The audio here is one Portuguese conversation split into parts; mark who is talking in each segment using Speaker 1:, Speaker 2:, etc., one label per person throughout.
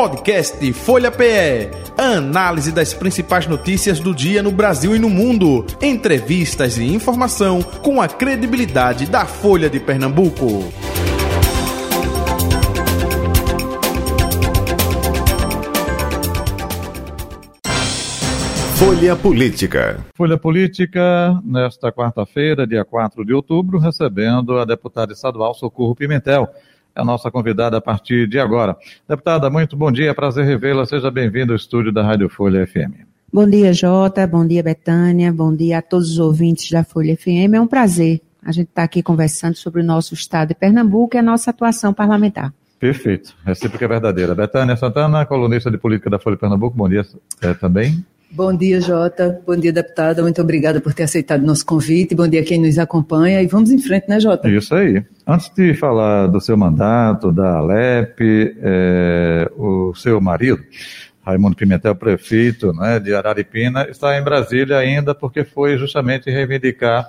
Speaker 1: Podcast Folha PE. Análise das principais notícias do dia no Brasil e no mundo. Entrevistas e informação com a credibilidade da Folha de Pernambuco.
Speaker 2: Folha Política.
Speaker 3: Folha Política, nesta quarta-feira, dia 4 de outubro, recebendo a deputada estadual Socorro Pimentel é a nossa convidada a partir de agora. Deputada, muito bom dia, prazer revê-la. Seja bem-vinda ao estúdio da Rádio Folha FM.
Speaker 4: Bom dia, Jota. Bom dia, Betânia. Bom dia a todos os ouvintes da Folha FM. É um prazer a gente estar tá aqui conversando sobre o nosso estado de Pernambuco e a nossa atuação parlamentar.
Speaker 3: Perfeito. Recíproca é verdadeira. Betânia Santana, colunista de política da Folha de Pernambuco. Bom dia é, também.
Speaker 5: Bom dia, Jota. Bom dia, deputada. Muito obrigada por ter aceitado nosso convite. Bom dia a quem nos acompanha. E vamos em frente, né, Jota?
Speaker 3: Isso aí. Antes de falar do seu mandato, da Alep, é, o seu marido, Raimundo Pimentel, prefeito né, de Araripina, está em Brasília ainda porque foi justamente reivindicar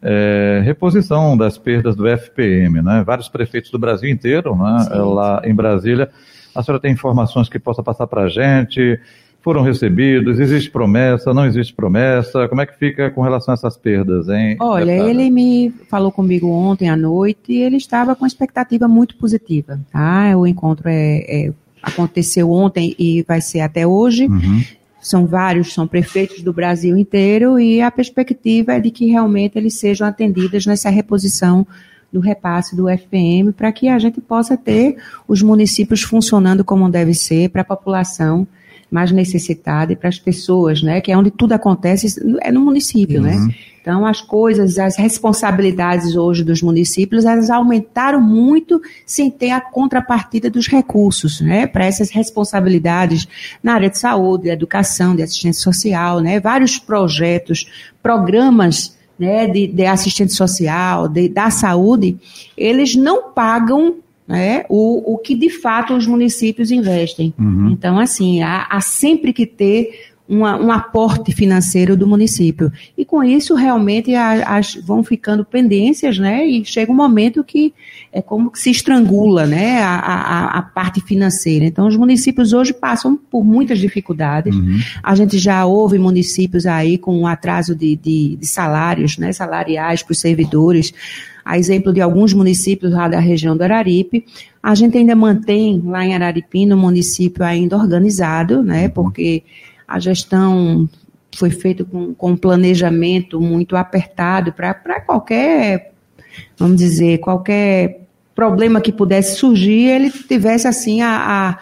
Speaker 3: é, reposição das perdas do FPM. Né? Vários prefeitos do Brasil inteiro, né, lá em Brasília. A senhora tem informações que possa passar para a gente? Foram recebidos? Existe promessa? Não existe promessa? Como é que fica com relação a essas perdas, hein?
Speaker 4: Olha, deputada? ele me falou comigo ontem à noite e ele estava com expectativa muito positiva, tá? O encontro é, é aconteceu ontem e vai ser até hoje. Uhum. São vários, são prefeitos do Brasil inteiro e a perspectiva é de que realmente eles sejam atendidos nessa reposição do repasse do FPM para que a gente possa ter os municípios funcionando como deve ser para a população mais necessitada e para as pessoas, né? Que é onde tudo acontece, é no município, né? uhum. né? Então, as coisas, as responsabilidades hoje dos municípios, elas aumentaram muito sem ter a contrapartida dos recursos, né? Para essas responsabilidades na área de saúde, de educação, de assistência social, né? Vários projetos, programas né, de, de assistente social, de, da saúde, eles não pagam né, o, o que de fato os municípios investem. Uhum. Então, assim, há, há sempre que ter uma, um aporte financeiro do município. E com isso, realmente, as, vão ficando pendências, né? E chega um momento que é como que se estrangula, né? A, a, a parte financeira. Então, os municípios hoje passam por muitas dificuldades. Uhum. A gente já houve municípios aí com um atraso de, de, de salários, né? Salariais para os servidores a exemplo de alguns municípios lá da região do Araripe. A gente ainda mantém lá em Araripina o município ainda organizado, né, porque a gestão foi feita com, com um planejamento muito apertado para qualquer, vamos dizer, qualquer problema que pudesse surgir, ele tivesse assim a,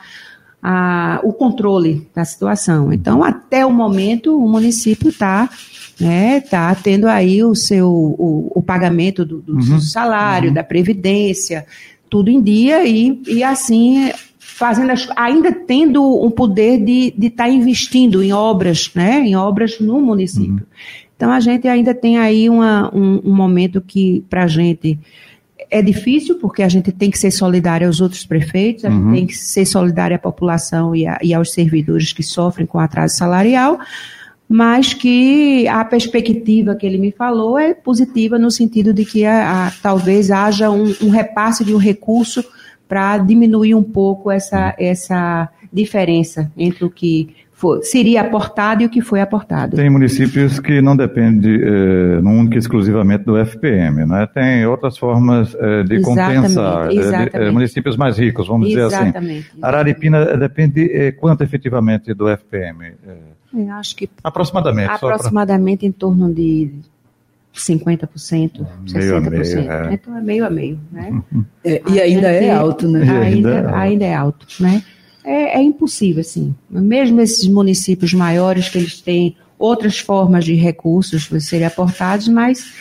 Speaker 4: a, a, o controle da situação. Então, até o momento, o município está né, tá tendo aí o seu o, o pagamento do, do uhum. salário, uhum. da previdência, tudo em dia e, e assim fazendo as, ainda tendo um poder de estar tá investindo em obras, né, em obras no município. Uhum. Então a gente ainda tem aí uma, um, um momento que para a gente é difícil porque a gente tem que ser solidário aos outros prefeitos, a gente uhum. tem que ser solidário à população e, a, e aos servidores que sofrem com atraso salarial mas que a perspectiva que ele me falou é positiva no sentido de que a, a, talvez haja um, um, repasse de um recurso para diminuir um pouco essa, essa diferença entre o que for, seria aportado e o que foi aportado.
Speaker 3: Tem municípios que não dependem, eh, não único exclusivamente do FPM, né? tem outras formas eh, de exatamente, compensar. Exatamente. Eh, de, municípios mais ricos, vamos exatamente, dizer assim. Araripina depende quanto efetivamente do FPM?
Speaker 4: Acho que.
Speaker 3: Aproximadamente.
Speaker 4: Aproximadamente pra... em torno de 50%, meio 60%. A meio, é. Então é meio a meio. Né?
Speaker 5: É, e ainda é alto, né?
Speaker 4: Ainda, é ainda é alto, né? É, é, impossível, assim. Mesmo esses municípios maiores, que eles têm outras formas de recursos serem aportados, mas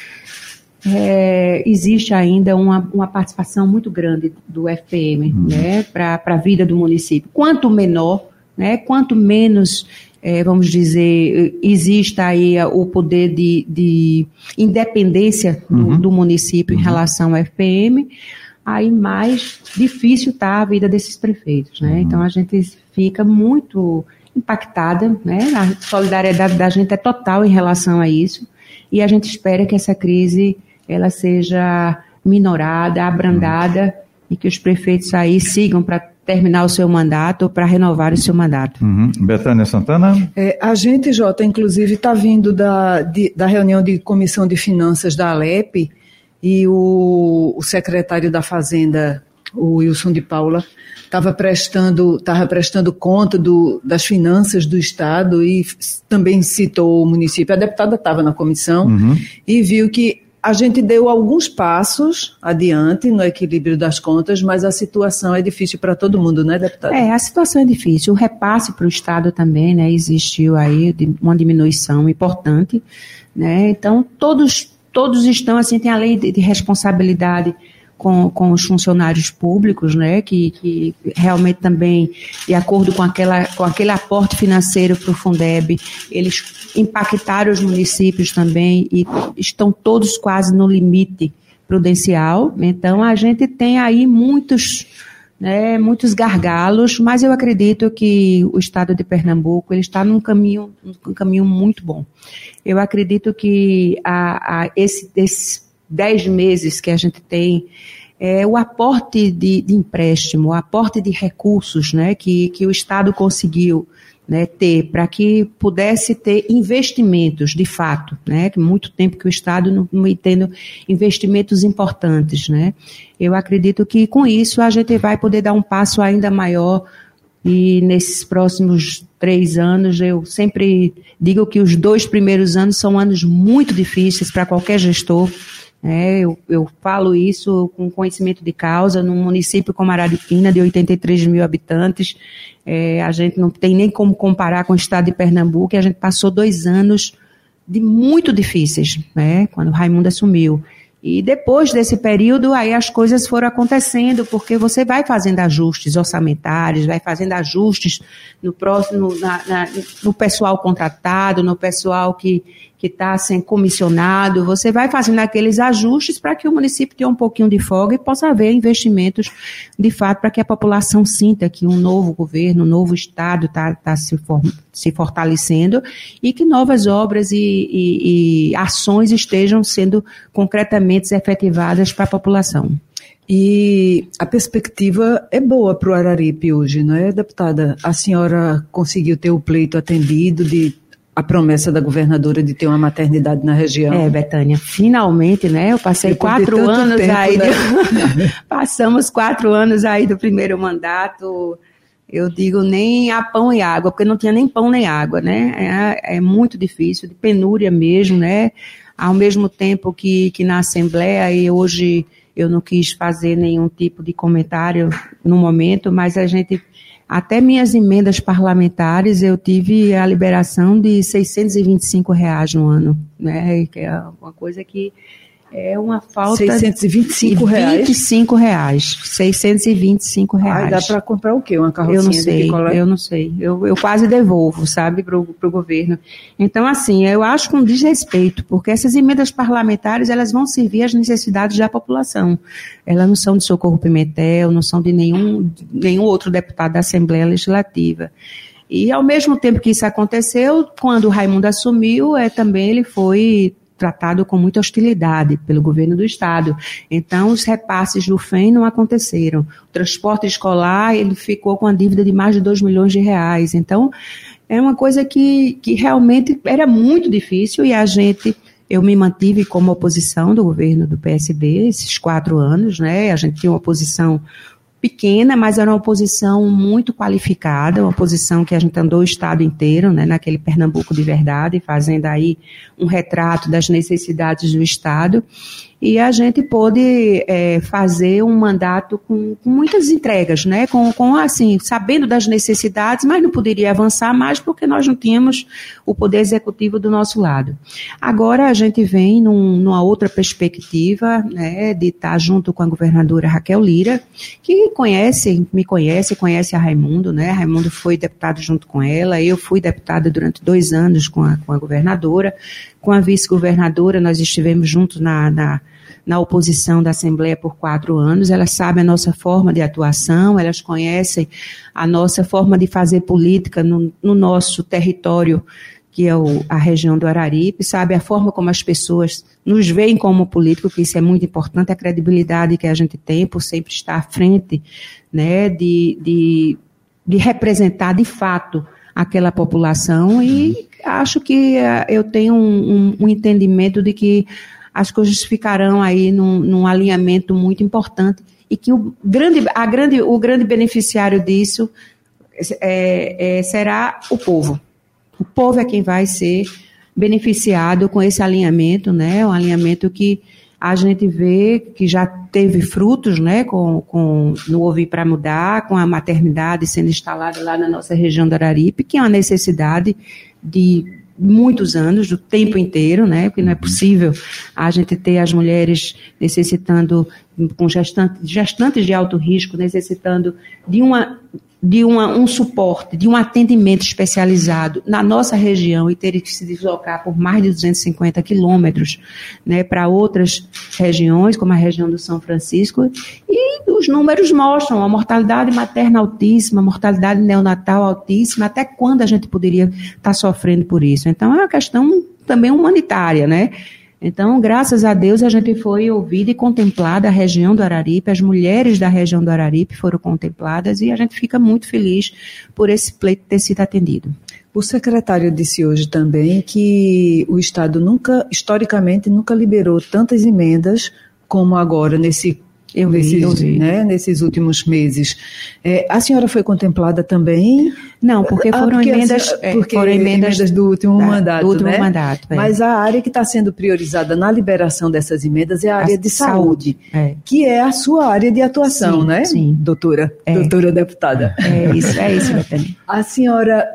Speaker 4: é, existe ainda uma, uma participação muito grande do FPM uhum. né, para a vida do município. Quanto menor, né, quanto menos é, vamos dizer, exista aí o poder de, de independência do, uhum. do município uhum. em relação ao FPM, aí mais difícil está a vida desses prefeitos, né? Uhum. Então a gente fica muito impactada, né? A solidariedade da gente é total em relação a isso e a gente espera que essa crise ela seja minorada, abrandada uhum. e que os prefeitos aí sigam para terminar o seu mandato ou para renovar o seu mandato.
Speaker 3: Uhum. Betânia Santana?
Speaker 5: É, a gente, Jota, inclusive, está vindo da, de, da reunião de comissão de finanças da Alep e o, o secretário da Fazenda, o Wilson de Paula, estava prestando, tava prestando conta do, das finanças do Estado e também citou o município. A deputada estava na comissão uhum. e viu que a gente deu alguns passos adiante no equilíbrio das contas, mas a situação é difícil para todo mundo, né, deputada?
Speaker 4: É, a situação é difícil. O repasse para o Estado também, né, existiu aí uma diminuição importante, né, então todos, todos estão, assim, tem a lei de, de responsabilidade com, com os funcionários públicos, né, que, que realmente também, de acordo com, aquela, com aquele aporte financeiro para o Fundeb, eles impactaram os municípios também e estão todos quase no limite prudencial. Então, a gente tem aí muitos, né, muitos gargalos, mas eu acredito que o estado de Pernambuco ele está num caminho, um caminho muito bom. Eu acredito que a, a esse, esse dez meses que a gente tem, é, o aporte de, de, empréstimo, o aporte de recursos né, que, que o Estado conseguiu né, ter para que pudesse ter investimentos de fato, né, que muito tempo que o Estado não, não tendo investimentos importantes, né. Eu acredito que com isso a gente vai poder dar um passo ainda maior e nesses próximos três anos eu sempre digo que os dois primeiros anos são anos muito difíceis para qualquer gestor, é, eu, eu, falo isso com conhecimento de causa, num município como Araripina, de 83 mil habitantes, é, a gente não tem nem como comparar com o estado de Pernambuco, e a gente passou dois anos de muito difíceis, né, quando Raimundo assumiu. E depois desse período, aí as coisas foram acontecendo, porque você vai fazendo ajustes orçamentários, vai fazendo ajustes no próximo, na, na, no pessoal contratado, no pessoal que que está sendo comissionado, você vai fazendo aqueles ajustes para que o município tenha um pouquinho de folga e possa haver investimentos, de fato, para que a população sinta que um novo governo, um novo Estado está tá se, for, se fortalecendo e que novas obras e, e, e ações estejam sendo concretamente efetivadas para a população.
Speaker 5: E a perspectiva é boa para o Araripe hoje, não é, deputada? A senhora conseguiu ter o pleito atendido de a promessa da governadora de ter uma maternidade na região.
Speaker 4: É, Betânia, finalmente, né? Eu passei quatro anos tempo, aí, né? passamos quatro anos aí do primeiro mandato. Eu digo nem a pão e água, porque não tinha nem pão nem água, né? É, é muito difícil, de penúria mesmo, né? Ao mesmo tempo que, que na Assembleia, e hoje eu não quis fazer nenhum tipo de comentário no momento, mas a gente até minhas emendas parlamentares eu tive a liberação de 625 reais no ano, né? Que é uma coisa que é uma falta
Speaker 5: 625 reais.
Speaker 4: 25 reais. 625 reais.
Speaker 5: Ai, dá para comprar o quê? Uma carrocinha
Speaker 4: Eu não sei, eu não sei. Eu, eu quase devolvo, sabe, para o governo. Então, assim, eu acho com desrespeito, porque essas emendas parlamentares, elas vão servir às necessidades da população. Elas não são de Socorro Pimentel, não são de nenhum, nenhum outro deputado da Assembleia Legislativa. E ao mesmo tempo que isso aconteceu, quando o Raimundo assumiu, é, também ele foi tratado com muita hostilidade pelo governo do estado. Então, os repasses do FEM não aconteceram. O transporte escolar, ele ficou com a dívida de mais de 2 milhões de reais. Então, é uma coisa que, que realmente era muito difícil e a gente eu me mantive como oposição do governo do PSB esses quatro anos, né? A gente tinha uma oposição pequena, mas era uma oposição muito qualificada, uma oposição que a gente andou o estado inteiro, né, naquele Pernambuco de verdade, fazendo aí um retrato das necessidades do estado e a gente pôde é, fazer um mandato com, com, muitas entregas, né? Com, com, assim, sabendo das necessidades, mas não poderia avançar mais porque nós não tínhamos o poder executivo do nosso lado. Agora a gente vem num, numa outra perspectiva, né? De estar junto com a governadora Raquel Lira, que conhece, me conhece, conhece a Raimundo, né? Raimundo foi deputado junto com ela, eu fui deputada durante dois anos com a, com a governadora, com a vice-governadora nós estivemos juntos na, na na oposição da Assembleia por quatro anos, elas sabem a nossa forma de atuação, elas conhecem a nossa forma de fazer política no, no nosso território que é o, a região do Araripe, sabe a forma como as pessoas nos veem como político, que isso é muito importante, a credibilidade que a gente tem por sempre estar à frente, né, de, de, de representar de fato aquela população. E acho que uh, eu tenho um, um, um, entendimento de que as coisas ficarão aí num, num alinhamento muito importante e que o grande, a grande, o grande beneficiário disso é, é, será o povo. O povo é quem vai ser beneficiado com esse alinhamento, né? Um alinhamento que a gente vê que já teve frutos, né, com, com no Ouvir para Mudar, com a maternidade sendo instalada lá na nossa região do Araripe, que é uma necessidade de muitos anos, do tempo inteiro, né? Porque não é possível a gente ter as mulheres necessitando, com gestantes, gestantes de alto risco, necessitando de uma de uma, um suporte, de um atendimento especializado na nossa região e ter que se deslocar por mais de 250 quilômetros né, para outras regiões, como a região do São Francisco, e os números mostram a mortalidade materna altíssima, a mortalidade neonatal altíssima, até quando a gente poderia estar tá sofrendo por isso. Então, é uma questão também humanitária, né? Então, graças a Deus, a gente foi ouvida e contemplada a região do Araripe, as mulheres da região do Araripe foram contempladas e a gente fica muito feliz por esse pleito ter sido atendido.
Speaker 5: O secretário disse hoje também que o Estado nunca, historicamente, nunca liberou tantas emendas como agora nesse eu vi, nesses, eu vi. Né, nesses últimos meses. É, a senhora foi contemplada também?
Speaker 4: Não, porque ah, foram ah, porque emendas,
Speaker 5: é, porque foram emendas, emendas do último da, mandato.
Speaker 4: Do último
Speaker 5: né?
Speaker 4: mandato
Speaker 5: é. Mas a área que está sendo priorizada na liberação dessas emendas é a área a de saúde, saúde é. que é a sua área de atuação,
Speaker 4: sim,
Speaker 5: né?
Speaker 4: Sim.
Speaker 5: Doutora, é. doutora deputada.
Speaker 4: É isso, é isso, Betânia.
Speaker 5: A senhora,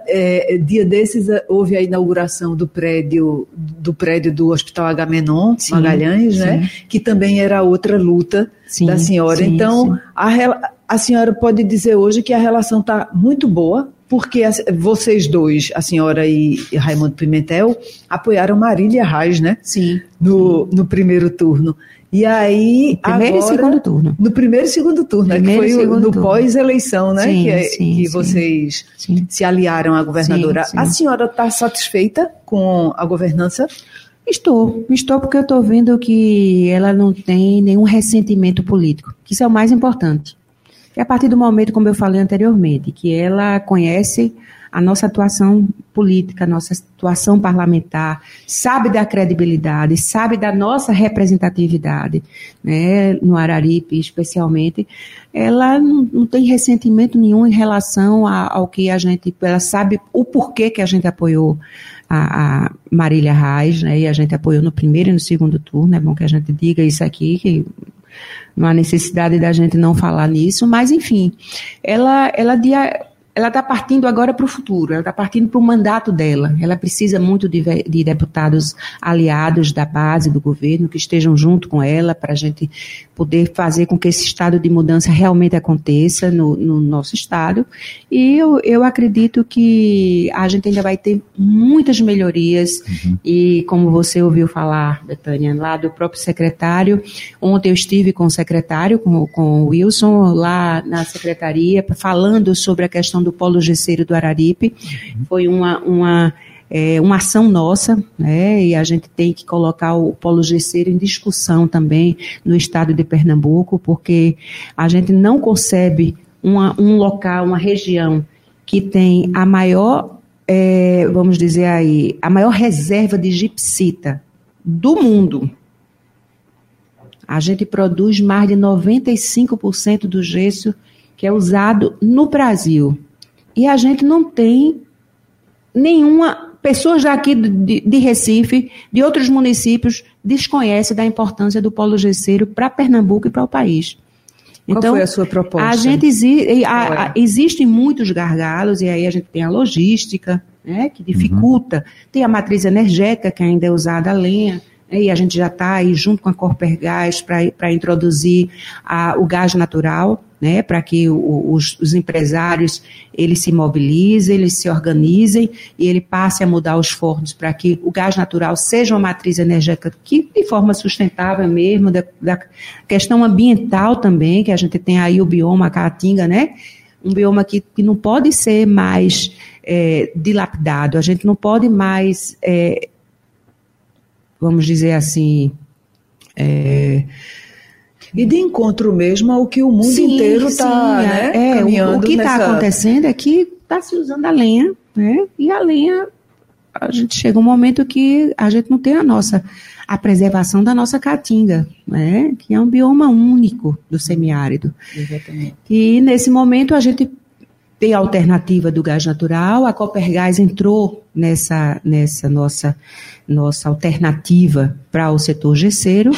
Speaker 5: dia desses, houve a inauguração do prédio do prédio do Hospital Agamenon, sim, Magalhães, né? Que também era outra luta sim, da senhora. Sim, então, sim. A, a senhora pode dizer hoje que a relação está muito boa, porque a, vocês dois, a senhora e, e Raimundo Pimentel, apoiaram Marília Reis, né?
Speaker 4: Sim.
Speaker 5: No, no primeiro turno. E aí.
Speaker 4: Primeiro agora, e segundo turno.
Speaker 5: No primeiro e segundo turno, né? Que foi no pós-eleição, né?
Speaker 4: Sim,
Speaker 5: que, é,
Speaker 4: sim,
Speaker 5: que vocês se aliaram à governadora. A senhora está satisfeita com a governança?
Speaker 4: Estou, estou porque eu estou vendo que ela não tem nenhum ressentimento político, que isso é o mais importante. É a partir do momento, como eu falei anteriormente, que ela conhece a nossa atuação política, a nossa atuação parlamentar, sabe da credibilidade, sabe da nossa representatividade, né, no Araripe especialmente, ela não, não tem ressentimento nenhum em relação a, ao que a gente, ela sabe o porquê que a gente apoiou a, a Marília Reis, né, e a gente apoiou no primeiro e no segundo turno, é bom que a gente diga isso aqui, que não há necessidade da gente não falar nisso, mas enfim, ela, ela dia, ela está partindo agora para o futuro, ela está partindo para o mandato dela. Ela precisa muito de, de, deputados aliados da base do governo que estejam junto com ela para a gente poder fazer com que esse estado de mudança realmente aconteça no, no nosso estado. E eu, eu, acredito que a gente ainda vai ter muitas melhorias. Uhum. E como você ouviu falar, Betânia, lá do próprio secretário, ontem eu estive com o secretário, com, com o Wilson, lá na secretaria, falando sobre a questão do Polo Gesseiro do Araripe. Foi uma, uma, é, uma ação nossa, né? E a gente tem que colocar o Polo Gesseiro em discussão também no estado de Pernambuco, porque a gente não concebe uma, um local, uma região que tem a maior, é, vamos dizer aí, a maior reserva de gipsita do mundo. A gente produz mais de 95% do gesso que é usado no Brasil. E a gente não tem nenhuma. Pessoas daqui de, de Recife, de outros municípios, desconhecem da importância do polo gesseiro para Pernambuco e para o país.
Speaker 5: Qual então, foi a sua proposta?
Speaker 4: A gente exi a, a, existem muitos gargalos, e aí a gente tem a logística, né, que dificulta, uhum. tem a matriz energética, que ainda é usada a lenha, né, e a gente já está aí junto com a Corpergás para introduzir a, o gás natural né, para que o, os, os, empresários eles se mobilizem, eles se organizem e ele passe a mudar os fornos para que o gás natural seja uma matriz energética que de forma sustentável mesmo, da, da questão ambiental também, que a gente tem aí o bioma Caatinga, né, um bioma que, que não pode ser mais é, dilapidado, a gente não pode mais, é, vamos dizer assim, é,
Speaker 5: e de encontro mesmo ao que o mundo sim, inteiro está né,
Speaker 4: é, caminhando. O, o que está nessa... acontecendo é que está se usando a lenha, né? E a lenha, a gente chega um momento que a gente não tem a nossa a preservação da nossa caatinga, né? Que é um bioma único do semiárido. Exatamente. E nesse momento a gente tem a alternativa do gás natural, a Copergás entrou nessa, nessa nossa, nossa alternativa para o setor gesseiro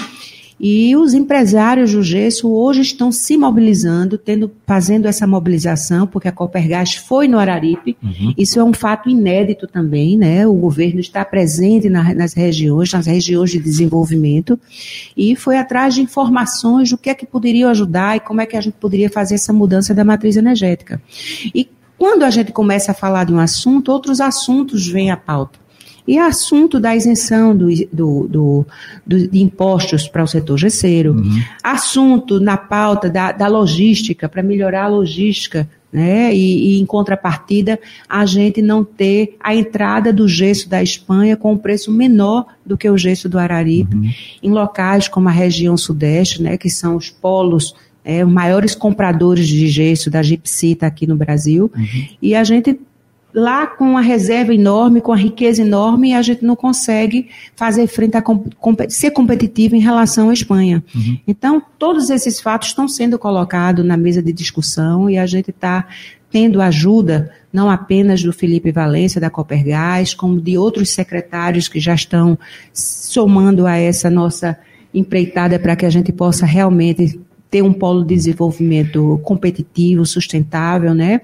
Speaker 4: e os empresários do gesso hoje estão se mobilizando, tendo, fazendo essa mobilização, porque a Copergás foi no Araripe. Uhum. Isso é um fato inédito também, né? O governo está presente na, nas regiões, nas regiões de desenvolvimento, e foi atrás de informações do que é que poderia ajudar e como é que a gente poderia fazer essa mudança da matriz energética. E quando a gente começa a falar de um assunto, outros assuntos vêm à pauta. E assunto da isenção do, do, do, do de impostos para o setor gesseiro, uhum. assunto na pauta da, da logística, para melhorar a logística né? E, e, em contrapartida, a gente não ter a entrada do gesso da Espanha com um preço menor do que o gesso do Araripe, uhum. em locais como a região sudeste, né? Que são os polos, é, os maiores compradores de gesso da Gipsita aqui no Brasil, uhum. e a gente lá com a reserva enorme, com a riqueza enorme, a gente não consegue fazer frente a ser competitivo em relação à Espanha. Uhum. Então, todos esses fatos estão sendo colocados na mesa de discussão e a gente está tendo ajuda não apenas do Felipe Valência, da Copergás, como de outros secretários que já estão somando a essa nossa empreitada para que a gente possa realmente ter um polo de desenvolvimento competitivo, sustentável, né?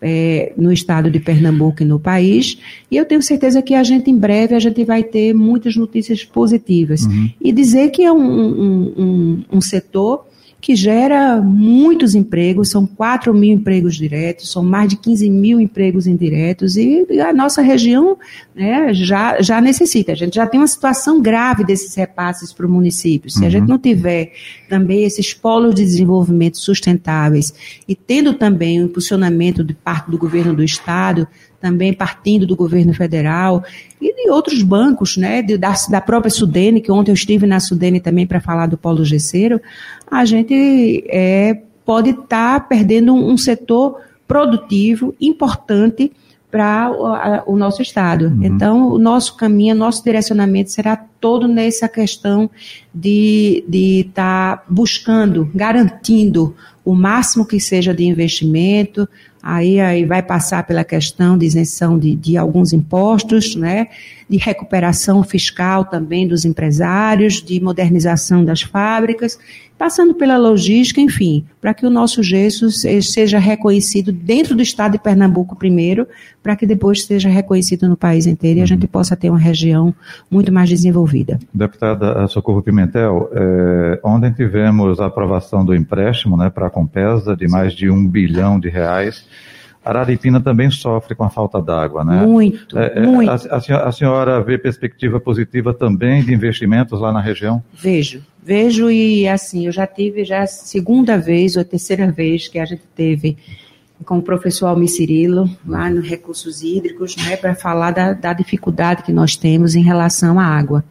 Speaker 4: É, no estado de Pernambuco e no país. E eu tenho certeza que a gente, em breve, a gente vai ter muitas notícias positivas. Uhum. E dizer que é um, um, um, um setor que gera muitos empregos, são 4 mil empregos diretos, são mais de 15 mil empregos indiretos, e a nossa região né, já, já necessita. A gente já tem uma situação grave desses repasses para o município. Se uhum. a gente não tiver também esses polos de desenvolvimento sustentáveis e tendo também o impulsionamento de parte do governo do Estado, também partindo do governo federal e de outros bancos, né, de, da, da própria Sudene, que ontem eu estive na Sudene também para falar do polo gesseiro, a gente é, pode estar tá perdendo um, setor produtivo importante para o, nosso Estado. Uhum. Então, o nosso caminho, nosso direcionamento será todo nessa questão de estar tá buscando, garantindo o máximo que seja de investimento, aí, aí vai passar pela questão de isenção de, de alguns impostos, né? de recuperação fiscal também dos empresários, de modernização das fábricas, passando pela logística, enfim, para que o nosso gesso seja reconhecido dentro do estado de Pernambuco primeiro, para que depois seja reconhecido no país inteiro e a gente uhum. possa ter uma região muito mais desenvolvida.
Speaker 3: Deputada Socorro Pimentel, é, ontem tivemos a aprovação do empréstimo né, para a Compesa de mais de um bilhão de reais Araripina também sofre com a falta d'água, né?
Speaker 4: Muito, é, é, muito. A,
Speaker 3: a, senhora, vê perspectiva positiva também de investimentos lá na região?
Speaker 4: Vejo, vejo e assim, eu já tive já a segunda vez ou a terceira vez que a gente teve com o professor Almir Cirilo, lá no Recursos Hídricos, né, para falar da, da, dificuldade que nós temos em relação à água.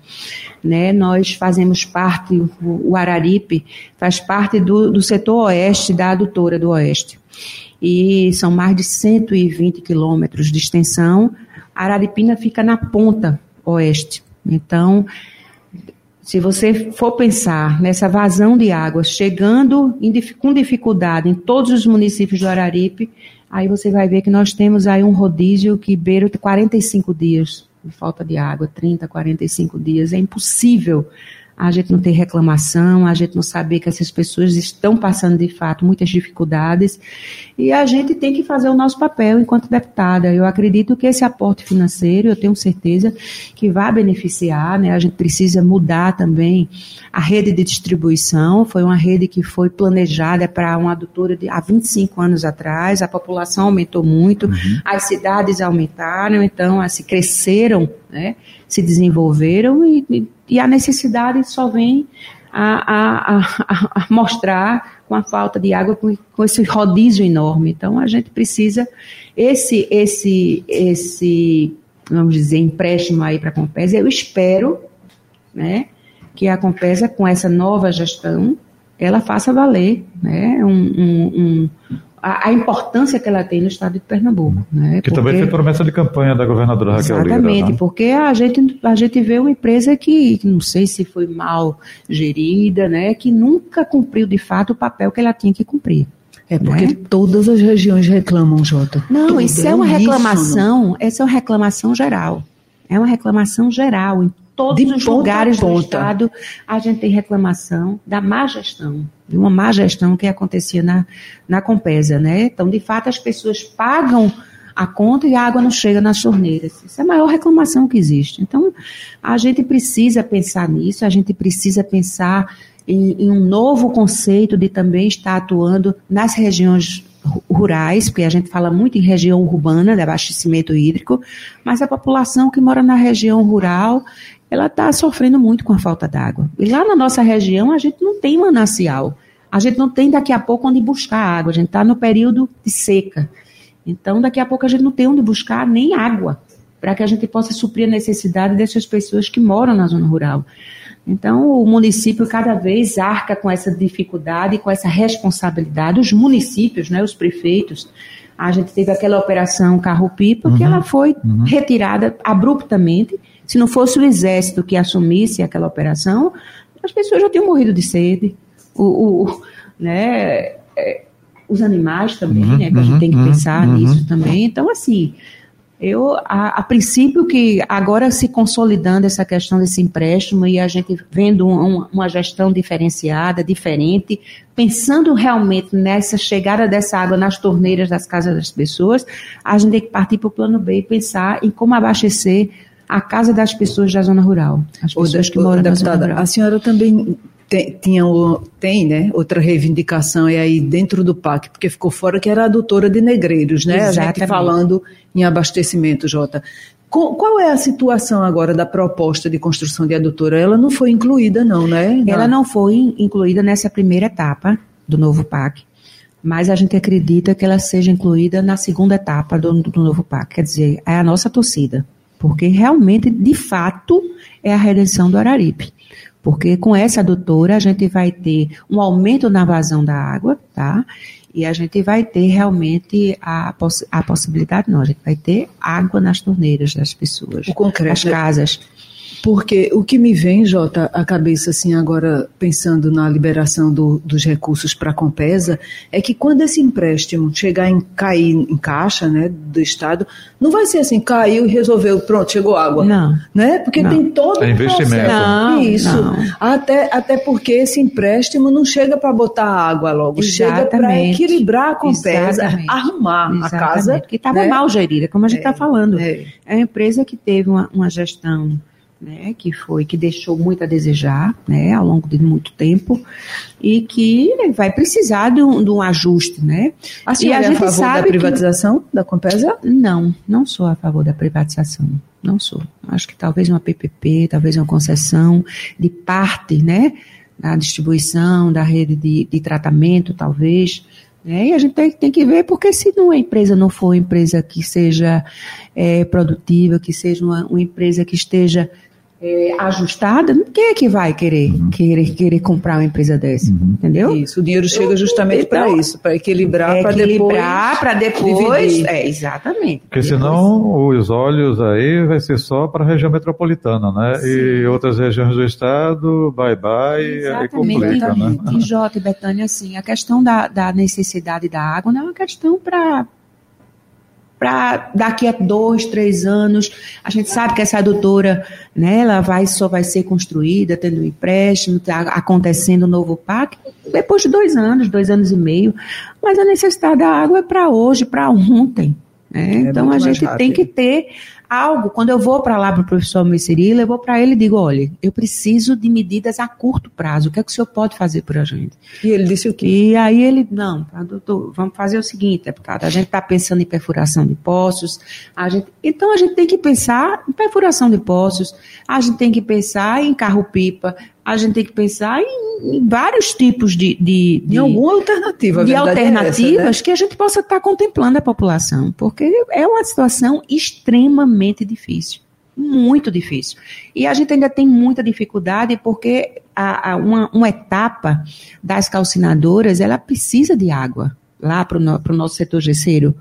Speaker 4: Né, nós fazemos parte, o, o Araripe faz parte do, do setor oeste da adutora do oeste e são mais de 120 quilômetros de extensão. Araripina fica na ponta oeste. Então, se você for pensar nessa vazão de água chegando em, com dificuldade em todos os municípios do Araripe, aí você vai ver que nós temos aí um rodízio que beira 45 dias de falta de água, 30, 45 dias. É impossível a gente não ter reclamação, a gente não saber que essas pessoas estão passando de fato muitas dificuldades e a gente tem que fazer o nosso papel enquanto deputada. Eu acredito que esse aporte financeiro, eu tenho certeza que vai beneficiar, né? A gente precisa mudar também a rede de distribuição, foi uma rede que foi planejada para uma adutora de, há 25 anos atrás, a população aumentou muito, uhum. as cidades aumentaram, então assim, cresceram, né? se desenvolveram e, e a necessidade só vem a, a, a, a mostrar com a falta de água, com, com esse rodízio enorme. Então, a gente precisa esse, esse, esse, vamos dizer, empréstimo aí para a Compesa. Eu espero, né, que a Compesa com essa nova gestão ela faça valer, né, um, um a, a, importância que ela tem no estado de Pernambuco. Né?
Speaker 3: Que porque, também foi promessa de campanha da governadora Raquel
Speaker 4: Lira. Exatamente, né? porque a gente, a gente vê uma empresa que, não sei se foi mal gerida, né, que nunca cumpriu de fato o papel que ela tinha que cumprir.
Speaker 5: É porque né? todas as regiões reclamam, Jota.
Speaker 4: Não, Tudo isso é uma reclamação, isso, essa é uma reclamação geral. É uma reclamação geral. Em todos de os lugares do Estado, a gente tem reclamação da má gestão, de uma má gestão que acontecia na, na Compesa, né? Então, de fato, as pessoas pagam a conta e a água não chega nas torneiras. Isso é a maior reclamação que existe. Então, a gente precisa pensar nisso, a gente precisa pensar em, em um novo conceito de também estar atuando nas regiões rurais, porque a gente fala muito em região urbana de abastecimento hídrico, mas a população que mora na região rural, ela está sofrendo muito com a falta d'água. E lá na nossa região a gente não tem manancial. A gente não tem daqui a pouco onde buscar água. A gente está no período de seca. Então, daqui a pouco a gente não tem onde buscar nem água para que a gente possa suprir a necessidade dessas pessoas que moram na zona rural. Então, o município cada vez arca com essa dificuldade, com essa responsabilidade. Os municípios, né, os prefeitos, a gente teve aquela operação carro-pipa, uhum, que ela foi uhum. retirada abruptamente. Se não fosse o exército que assumisse aquela operação, as pessoas já tinham morrido de sede. O, o né, é, os animais também, uhum, né, que a gente tem que uhum, pensar uhum. nisso também. Então, assim, eu, a, a, princípio, que agora se consolidando essa questão desse empréstimo e a gente vendo um, uma gestão diferenciada, diferente, pensando realmente nessa chegada dessa água nas torneiras das casas das pessoas, a gente tem que partir para o plano B e pensar em como abastecer a casa das pessoas da zona rural, as pessoas que moram na zona rural.
Speaker 5: A senhora também tem, tinha tem, né, outra reivindicação e aí dentro do PAC, porque ficou fora que era a adutora de negreiros, né? Exatamente. A gente falando em abastecimento, Jota. Qual é a situação agora da proposta de construção de adutora? Ela não foi incluída, não, né?
Speaker 4: Ela não foi incluída nessa primeira etapa do novo PAC, mas a gente acredita que ela seja incluída na segunda etapa do, do novo PAC. Quer dizer, é a nossa torcida, porque realmente, de fato, é a redenção do Araripe. Porque com essa adutora a gente vai ter um aumento na vazão da água, tá? E a gente vai ter realmente a, poss a possibilidade, não, a gente vai ter água nas torneiras das pessoas,
Speaker 5: o concreto,
Speaker 4: das casas.
Speaker 5: Porque o que me vem, Jota, a cabeça assim agora pensando na liberação do, dos recursos para a Compesa, é que quando esse empréstimo chegar em cair em caixa, né, do Estado, não vai ser assim, caiu e resolveu, pronto, chegou água.
Speaker 4: Não.
Speaker 5: Né? Porque
Speaker 4: não.
Speaker 5: tem todo
Speaker 3: é investimento.
Speaker 4: Não,
Speaker 5: Isso. Não. Até, até porque esse empréstimo não chega para botar água logo, Exatamente. chega para equilibrar a Compesa, Exatamente. arrumar Exatamente. a casa.
Speaker 4: Que estava né? mal gerida, como a gente está é, falando. É. é uma empresa que teve uma, uma gestão né, que foi que deixou muito a desejar, né, ao longo de muito tempo e que vai precisar de um, de um ajuste, né?
Speaker 5: A senhora e a, é a favor da privatização que... da Compesa?
Speaker 4: Não, não sou a favor da privatização, não sou. Acho que talvez uma PPP, talvez uma concessão de parte, né, da distribuição, da rede de, de tratamento, talvez. Né? E a gente tem, tem, que ver, porque se uma empresa não for uma empresa que seja é, produtiva, que seja uma, uma empresa que esteja é, ajustada, quem é que vai querer, uhum. querer querer comprar uma empresa dessa? Uhum. Entendeu?
Speaker 5: Isso, o dinheiro chega justamente então, para isso, para equilibrar, para depois.
Speaker 4: para depois. É, exatamente.
Speaker 3: Porque senão os olhos aí vai ser só para a região metropolitana, né? Sim. E outras regiões do estado, bye bye, exatamente. aí complica, né?
Speaker 4: E Jota e Betânia, assim, a questão da, da necessidade da água não é uma questão para para daqui a dois, três anos, a gente sabe que essa adutora, né, ela vai, só vai ser construída, tendo um empréstimo, tá acontecendo um novo PAC, depois de dois anos, dois anos e meio, mas a necessidade da água é para hoje, para ontem. Né? É então a gente tem que ter algo. Quando eu vou para lá para o professor Messerila, eu vou para ele e digo: olha, eu preciso de medidas a curto prazo. O que é que o senhor pode fazer por a gente?
Speaker 5: E ele disse o quê?
Speaker 4: E aí ele: não, doutor, vamos fazer o seguinte, deputado: a gente está pensando em perfuração de poços. A gente, então a gente tem que pensar em perfuração de poços, a gente tem que pensar em carro-pipa, a gente tem que pensar em, em vários tipos de, de, de,
Speaker 5: em alguma alternativa,
Speaker 4: de alternativas
Speaker 5: é essa, né?
Speaker 4: que a gente possa estar contemplando a população, porque é uma situação extremamente difícil, muito difícil. E a gente ainda tem muita dificuldade porque a, a uma, uma etapa das calcinadoras ela precisa de água lá para o no, nosso setor gesseiro.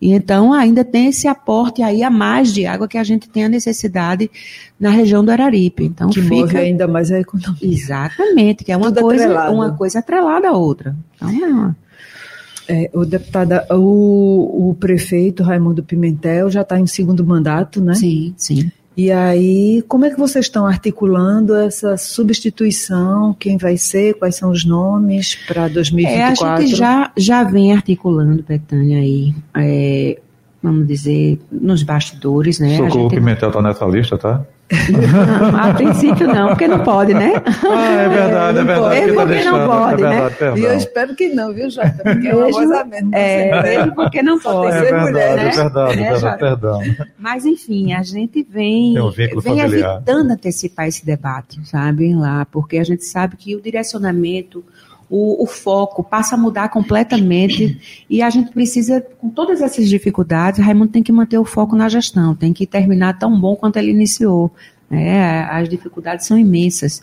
Speaker 4: E então ainda tem esse aporte aí a mais de água que a gente tem a necessidade na região do Araripe. Então
Speaker 5: que
Speaker 4: fica
Speaker 5: move ainda mais a economia.
Speaker 4: Exatamente, que é uma
Speaker 5: Tudo
Speaker 4: coisa
Speaker 5: atrelado.
Speaker 4: uma coisa atrelada à outra. Então é uma...
Speaker 5: É, o deputada, o, o prefeito Raimundo Pimentel já está em segundo mandato, né?
Speaker 4: Sim, sim.
Speaker 5: E aí, como é que vocês estão articulando essa substituição? Quem vai ser? Quais são os nomes para 2024?
Speaker 4: É, a gente já, já vem articulando, Betânia, aí, é, vamos dizer, nos bastidores, né? A
Speaker 3: Socorro
Speaker 4: gente-
Speaker 3: Pimentel tá nessa lista, tá?
Speaker 4: A princípio não, porque não pode, né?
Speaker 3: Ah, é verdade, é verdade.
Speaker 4: É
Speaker 3: que tá
Speaker 4: porque não
Speaker 3: deixando,
Speaker 4: pode,
Speaker 3: é
Speaker 4: né?
Speaker 3: verdade, perdão.
Speaker 5: E eu espero que não, viu, Jota? Porque é uma
Speaker 4: Mesmo-
Speaker 5: coisa mesmo.
Speaker 4: É, mesmo porque não pode.
Speaker 3: É verdade,
Speaker 5: mulher,
Speaker 3: é
Speaker 5: né?
Speaker 3: verdade,
Speaker 4: Né,
Speaker 3: é verdade,
Speaker 4: Jota?
Speaker 3: perdão.
Speaker 4: Mas, enfim, a gente vem,
Speaker 3: um
Speaker 4: vem
Speaker 3: familiar.
Speaker 4: evitando antecipar esse debate, sabe, lá, porque a gente sabe que o direcionamento, o, o foco passa a mudar completamente e a gente precisa, com todas essas dificuldades, Raimundo tem que manter o foco na gestão, tem que terminar tão bom quanto ele iniciou. né? as dificuldades são imensas.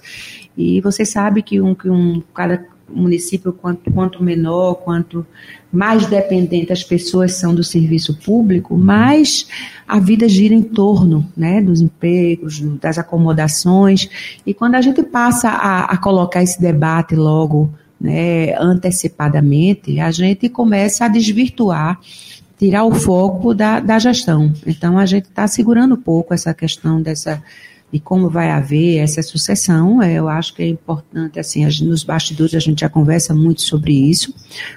Speaker 4: E você sabe que um, que um cada município, quanto, quanto menor, quanto mais dependente as pessoas são do serviço público, mais a vida gira em torno né, dos empregos, das acomodações. E quando a gente passa a, a colocar esse debate logo né, antecipadamente, a gente começa a desvirtuar, tirar o foco da, da gestão. Então, a gente está segurando um pouco essa questão dessa de como vai haver essa sucessão. É, Eu acho que é importante, assim, nos bastidores a gente já conversa muito sobre isso.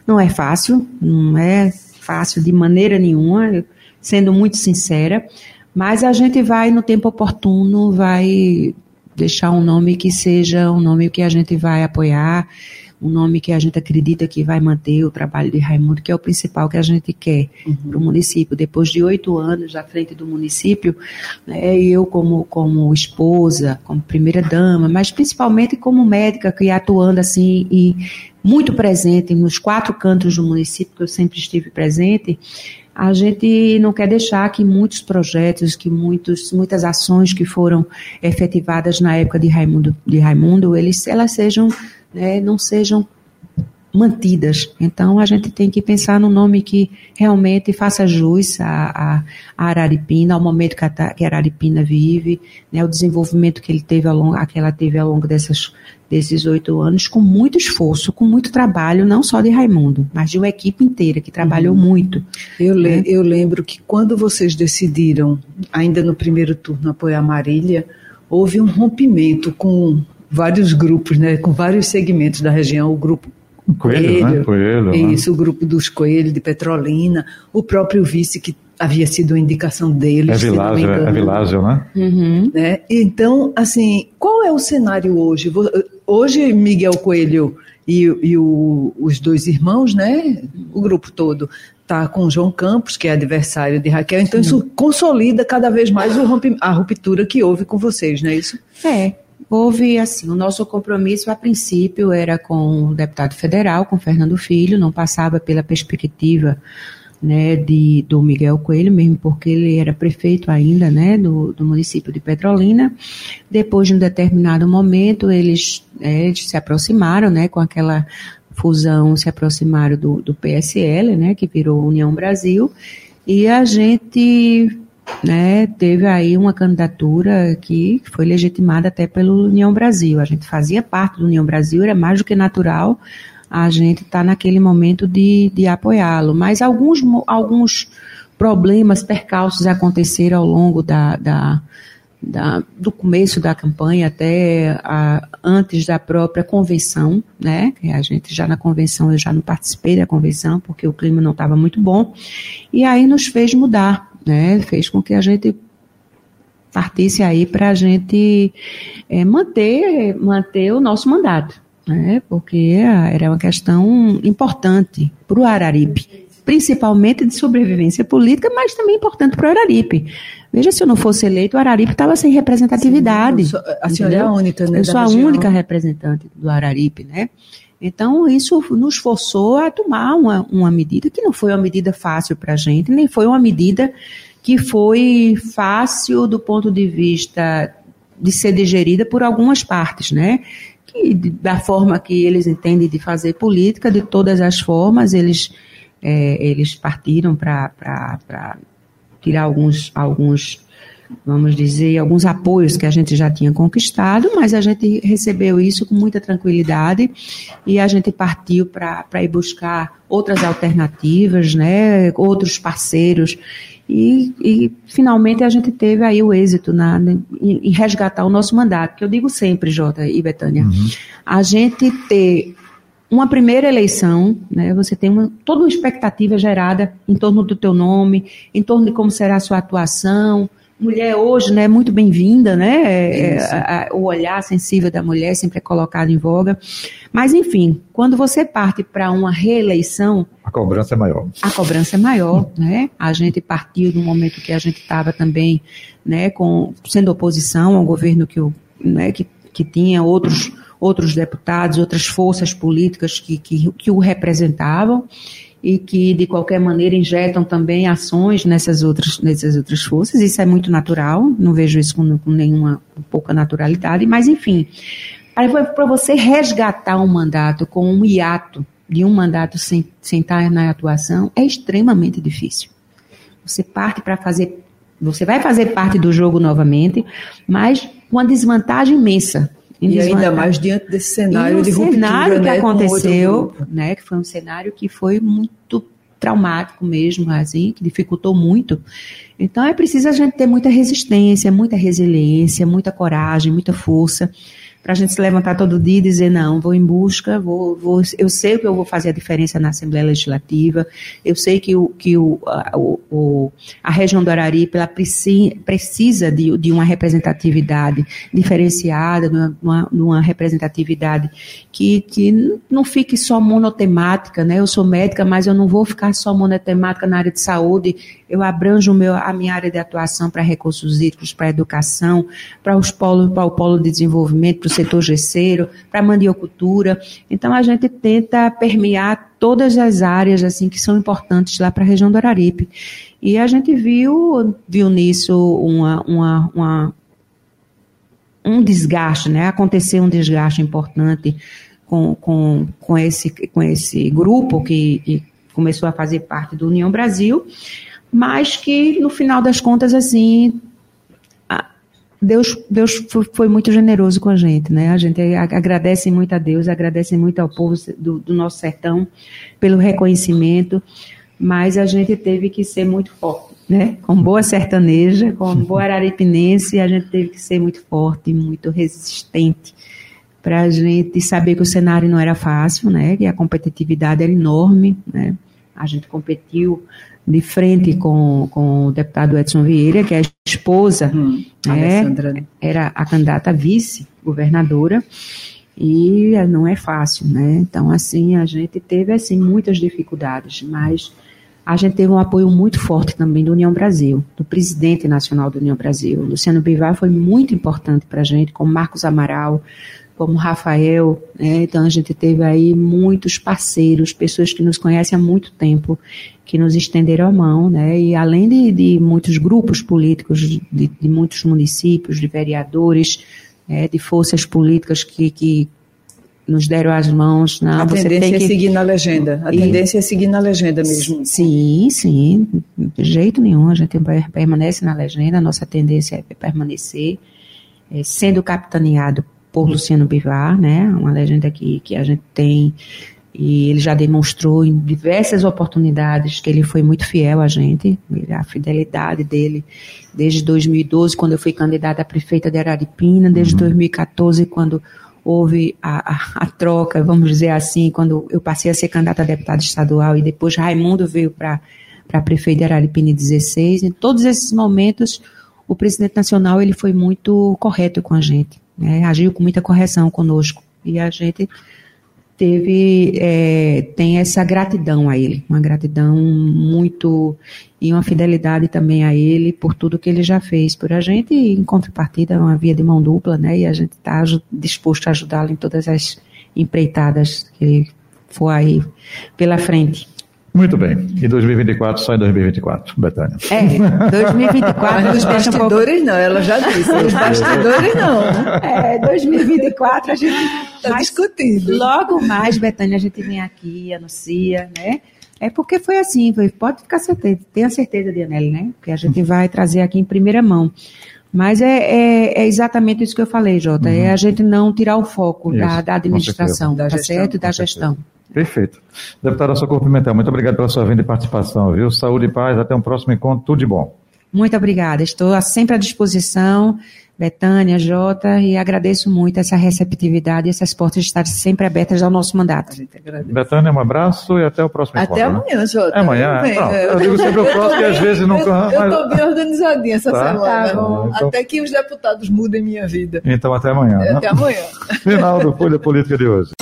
Speaker 4: Não é fácil, não é fácil de maneira nenhuma, sendo muito sincera, mas a gente vai, no tempo oportuno, vai deixar um nome que seja um nome que a gente vai apoiar, um nome que a gente acredita que vai manter o trabalho de Raimundo, que é o principal que a gente quer para o município. Depois de oito anos à frente do município, né, eu como, como esposa, como primeira dama, mas principalmente como médica que atuando assim e muito presente nos quatro cantos do município, que eu sempre estive presente, a gente não quer deixar que muitos projetos, que muitos, muitas ações que foram efetivadas na época de Raimundo, de Raimundo eles, elas sejam, né, não sejam mantidas. Então a gente tem que pensar num nome que realmente faça jus a, a, a Araripina, ao momento que a, que a Araripina vive, né, o desenvolvimento que ele teve ao longo, que ela teve ao longo dessas, desses oito anos, com muito esforço, com muito trabalho, não só de Raimundo, mas de uma equipe inteira que trabalhou muito.
Speaker 5: Eu, le-
Speaker 4: É.
Speaker 5: eu lembro que quando vocês decidiram, ainda no primeiro turno, apoiar Marília, houve um rompimento com vários grupos, né, com vários segmentos da região, o grupo
Speaker 3: Coelho, né? Coelho. né?
Speaker 5: Isso, o grupo dos Coelhos de Petrolina, o próprio vice que havia sido indicação deles.
Speaker 3: É Vilásio, é
Speaker 5: engano,
Speaker 3: Vilásio, né?
Speaker 4: Uhum.
Speaker 5: né? Então, assim, qual é o cenário hoje? Hoje, Miguel Coelho e, e o- os dois irmãos, né? O grupo todo está com o João Campos, que é adversário de Raquel. Então, isso consolida cada vez mais o rompi- a ruptura que houve com vocês, não é isso?
Speaker 4: É, houve assim, o nosso compromisso a princípio era com o deputado federal, com Fernando Filho, não passava pela perspectiva né, de, do Miguel Coelho, mesmo porque ele era prefeito ainda né, do, do município de Petrolina. Depois de um determinado momento, eles, é, eles se aproximaram né, com aquela fusão, se aproximaram do, do PSL, né, que virou União Brasil, e a gente né, teve aí uma candidatura que foi legitimada até pelo União Brasil. A gente fazia parte do União Brasil, era mais do que natural a gente estar naquele momento de, de apoiá-lo. Mas alguns, alguns problemas, percalços aconteceram ao longo da, da, da- do começo da campanha até a- antes da própria convenção, né? A gente já na convenção, eu já não participei da convenção porque o clima não estava muito bom. E aí nos fez mudar, né? Fez com que a gente partisse aí para a gente eh, manter, manter o nosso mandato, né? Porque era uma questão importante para o Araripe, principalmente de sobrevivência política, mas também importante para o Araripe. Veja, se eu não fosse eleito, o Araripe estava sem representatividade.
Speaker 5: Sim, a senhora é a única, né?
Speaker 4: Eu sou a região. única representante do Araripe, né? Então, isso nos forçou a tomar uma, uma medida que não foi uma medida fácil para a gente, nem foi uma medida que foi fácil do ponto de vista de ser digerida por algumas partes, né? Que, da forma que eles entendem de fazer política, de todas as formas, eles, é, eles partiram para tirar alguns, alguns vamos dizer, alguns apoios que a gente já tinha conquistado, mas a gente recebeu isso com muita tranquilidade e a gente partiu para ir buscar outras alternativas, né, outros parceiros. E, e, finalmente a gente teve aí o êxito na, em, em, resgatar o nosso mandato, que eu digo sempre, Jota e Betânia, uhum. a gente ter uma primeira eleição, né, você tem uma, toda uma expectativa gerada em torno do teu nome, em torno de como será a sua atuação, mulher hoje né, é muito bem-vinda, né? É, é a, a, o olhar sensível da mulher sempre é colocado em voga. Mas, enfim, quando você parte para uma reeleição.
Speaker 3: A cobrança é maior.
Speaker 4: A cobrança é maior, né? A gente partiu do momento que a gente estava também né, com, sendo oposição ao governo que, né, que, que tinha outros, outros deputados, outras forças políticas que, que, que o representavam e que de qualquer maneira injetam também ações nessas outras, nessas outras forças. Isso é muito natural, não vejo isso com, com nenhuma com pouca naturalidade, mas enfim, para você resgatar um mandato com um hiato de um mandato sem, sem estar na atuação é extremamente difícil. Você parte para fazer, você vai fazer parte do jogo novamente, mas com uma desvantagem imensa
Speaker 5: e ainda mais diante desse cenário de ruptura,
Speaker 4: cenário que
Speaker 5: né,
Speaker 4: aconteceu, né, que foi um cenário que foi muito traumático mesmo, assim, que dificultou muito. Então é preciso a gente ter muita resistência, muita resiliência, muita coragem, muita força para a gente se levantar todo dia e dizer, não, vou em busca, vou, vou, eu sei que eu vou fazer a diferença na Assembleia Legislativa, eu sei que, o, que o, a, o, a região do Araripe ela precisa de, de uma representatividade diferenciada, de uma, de uma representatividade que, que não fique só monotemática, né? Eu sou médica, mas eu não vou ficar só monotemática na área de saúde, eu abranjo meu, a minha área de atuação para recursos hídricos, para educação, para os polos, para o polo de desenvolvimento, setor gesseiro, para a mandiocultura. Então a gente tenta permear todas as áreas assim que são importantes lá para a região do Araripe. E a gente viu, viu nisso uma, uma, uma um desgaste, né? Aconteceu um desgaste importante com, com, com, esse, com esse grupo que, que começou a fazer parte do União Brasil mas que no final das contas, assim, Deus, Deus foi muito generoso com a gente, né? A gente agradece muito a Deus, agradece muito ao povo do, do nosso sertão pelo reconhecimento, mas a gente teve que ser muito forte, né? Com boa sertaneja, com boa araripinense, a gente teve que ser muito forte, muito resistente para a gente saber que o cenário não era fácil, né? Que a competitividade era enorme, né? A gente competiu de frente com, com o deputado Edson Vieira, que é a esposa, hum, né, era a candidata vice-governadora, e não é fácil, né? Então, assim, a gente teve, assim, muitas dificuldades, mas a gente teve um apoio muito forte também do União Brasil, do presidente nacional do União Brasil. Luciano Bivar foi muito importante para a gente, como Marcos Amaral, como Rafael, né? então a gente teve aí muitos parceiros, pessoas que nos conhecem há muito tempo, que nos estenderam a mão, né? E além de, de muitos grupos políticos, de, de, muitos municípios, de vereadores, né? de forças políticas que, que nos deram as mãos. Não,
Speaker 5: a tendência é seguir na legenda. A e... tendência é seguir na legenda mesmo.
Speaker 4: Sim, sim. De jeito nenhum. A gente permanece na legenda. A nossa tendência é permanecer, é, sendo capitaneado por Luciano Bivar, né? Uma legenda que, que a gente tem e ele já demonstrou em diversas oportunidades que ele foi muito fiel a gente, a fidelidade dele desde 2012, quando eu fui candidata a prefeita de Araripina, desde uhum. 2014, quando houve a, a, a, troca, vamos dizer assim, quando eu passei a ser candidata a deputada estadual e depois Raimundo veio para para prefeito de Araripina em 16. Em todos esses momentos, o presidente nacional ele foi muito correto com a gente né, agiu com muita correção conosco. E a gente teve é, tem essa gratidão a ele, uma gratidão muito e uma fidelidade também a ele por tudo que ele já fez por a gente e em contrapartida uma via de mão dupla, né? E a gente está disposto a ajudá-lo em todas as empreitadas que ele for aí pela frente.
Speaker 3: Muito bem. E 2024 só em 2024, Betânia.
Speaker 4: É, 2024
Speaker 5: os bastidores pouco... não, ela já disse. Os bastidores não.
Speaker 4: É, 2024 a gente
Speaker 5: está discutindo.
Speaker 4: Logo mais, Betânia, a gente vem aqui, anuncia, né? É porque foi assim, foi, pode ficar certeza, tenha certeza, Dianelli, né? Porque a gente vai trazer aqui em primeira mão. Mas é, é, é, exatamente isso que eu falei, Jota. É uhum. É a gente não tirar o foco isso, da, da, administração, da tá gestão, certo? Da gestão.
Speaker 3: Perfeito. Deputada Socorro Pimentel, muito obrigado pela sua vinda e participação, viu? Saúde e paz, até um próximo encontro, tudo de bom.
Speaker 4: Muito obrigada, estou sempre à disposição, Betânia, Jota, e agradeço muito essa receptividade e essas portas estarem sempre abertas ao nosso mandato.
Speaker 3: Betânia, um abraço e até o próximo
Speaker 5: até
Speaker 3: encontro.
Speaker 5: Até amanhã, Jota.
Speaker 3: É amanhã? Não, eu digo sempre o próximo e às vezes não...
Speaker 5: Eu estou bem organizadinha essa tá? semana. Tá então... Até que os deputados mudem minha vida.
Speaker 3: Então até amanhã.
Speaker 5: Até
Speaker 3: né?
Speaker 5: amanhã.
Speaker 3: Final do Folha Política de hoje.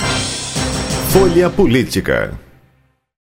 Speaker 2: Folha Política.